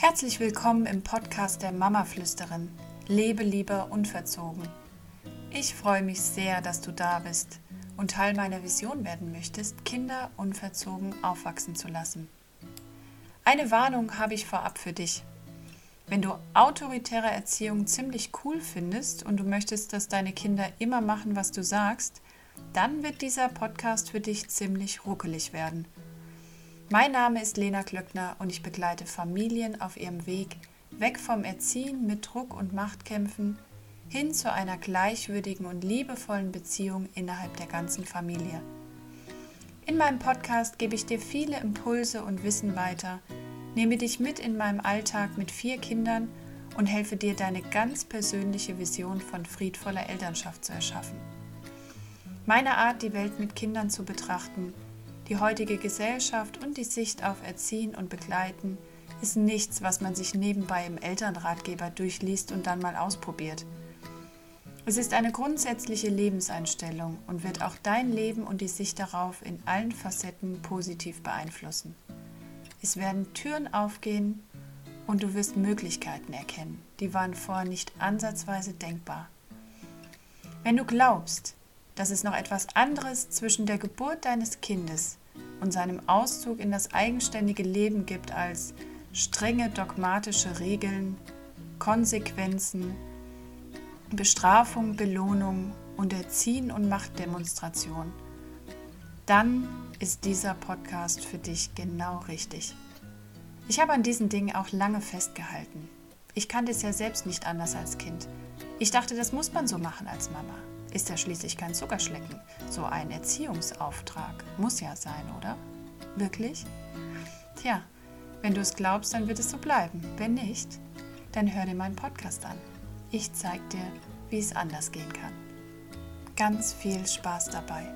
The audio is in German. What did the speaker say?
Herzlich willkommen im Podcast der Mama-Flüsterin. Lebe lieber unverzogen. Ich freue mich sehr, dass du da bist und Teil meiner Vision werden möchtest, Kinder unverzogen aufwachsen zu lassen. Eine Warnung habe ich vorab für dich. Wenn du autoritäre Erziehung ziemlich cool findest und du möchtest, dass deine Kinder immer machen, was du sagst, dann wird dieser Podcast für dich ziemlich ruckelig werden. Mein Name ist Lena Klöckner und ich begleite Familien auf ihrem Weg weg vom Erziehen mit Druck und Machtkämpfen hin zu einer gleichwürdigen und liebevollen Beziehung innerhalb der ganzen Familie. In meinem Podcast gebe ich dir viele Impulse und Wissen weiter, nehme dich mit in meinem Alltag mit vier Kindern und helfe dir, deine ganz persönliche Vision von friedvoller Elternschaft zu erschaffen. Meine Art, die Welt mit Kindern zu betrachten, die heutige Gesellschaft und die Sicht auf Erziehen und Begleiten ist nichts, was man sich nebenbei im Elternratgeber durchliest und dann mal ausprobiert. Es ist eine grundsätzliche Lebenseinstellung und wird auch dein Leben und die Sicht darauf in allen Facetten positiv beeinflussen. Es werden Türen aufgehen und du wirst Möglichkeiten erkennen, die waren vorher nicht ansatzweise denkbar. Wenn du glaubst, dass es noch etwas anderes zwischen der Geburt deines Kindes und seinem Auszug in das eigenständige Leben gibt als strenge dogmatische Regeln, Konsequenzen, Bestrafung, Belohnung und Erziehen und Machtdemonstration, dann ist dieser Podcast für dich genau richtig. Ich habe an diesen Dingen auch lange festgehalten. Ich kannte es ja selbst nicht anders als Kind. Ich dachte, das muss man so machen als Mama. Ist ja schließlich kein Zuckerschlecken. So ein Erziehungsauftrag muss ja sein, oder? Wirklich? Tja, wenn du es glaubst, dann wird es so bleiben. Wenn nicht, dann hör dir meinen Podcast an. Ich zeige dir, wie es anders gehen kann. Ganz viel Spaß dabei.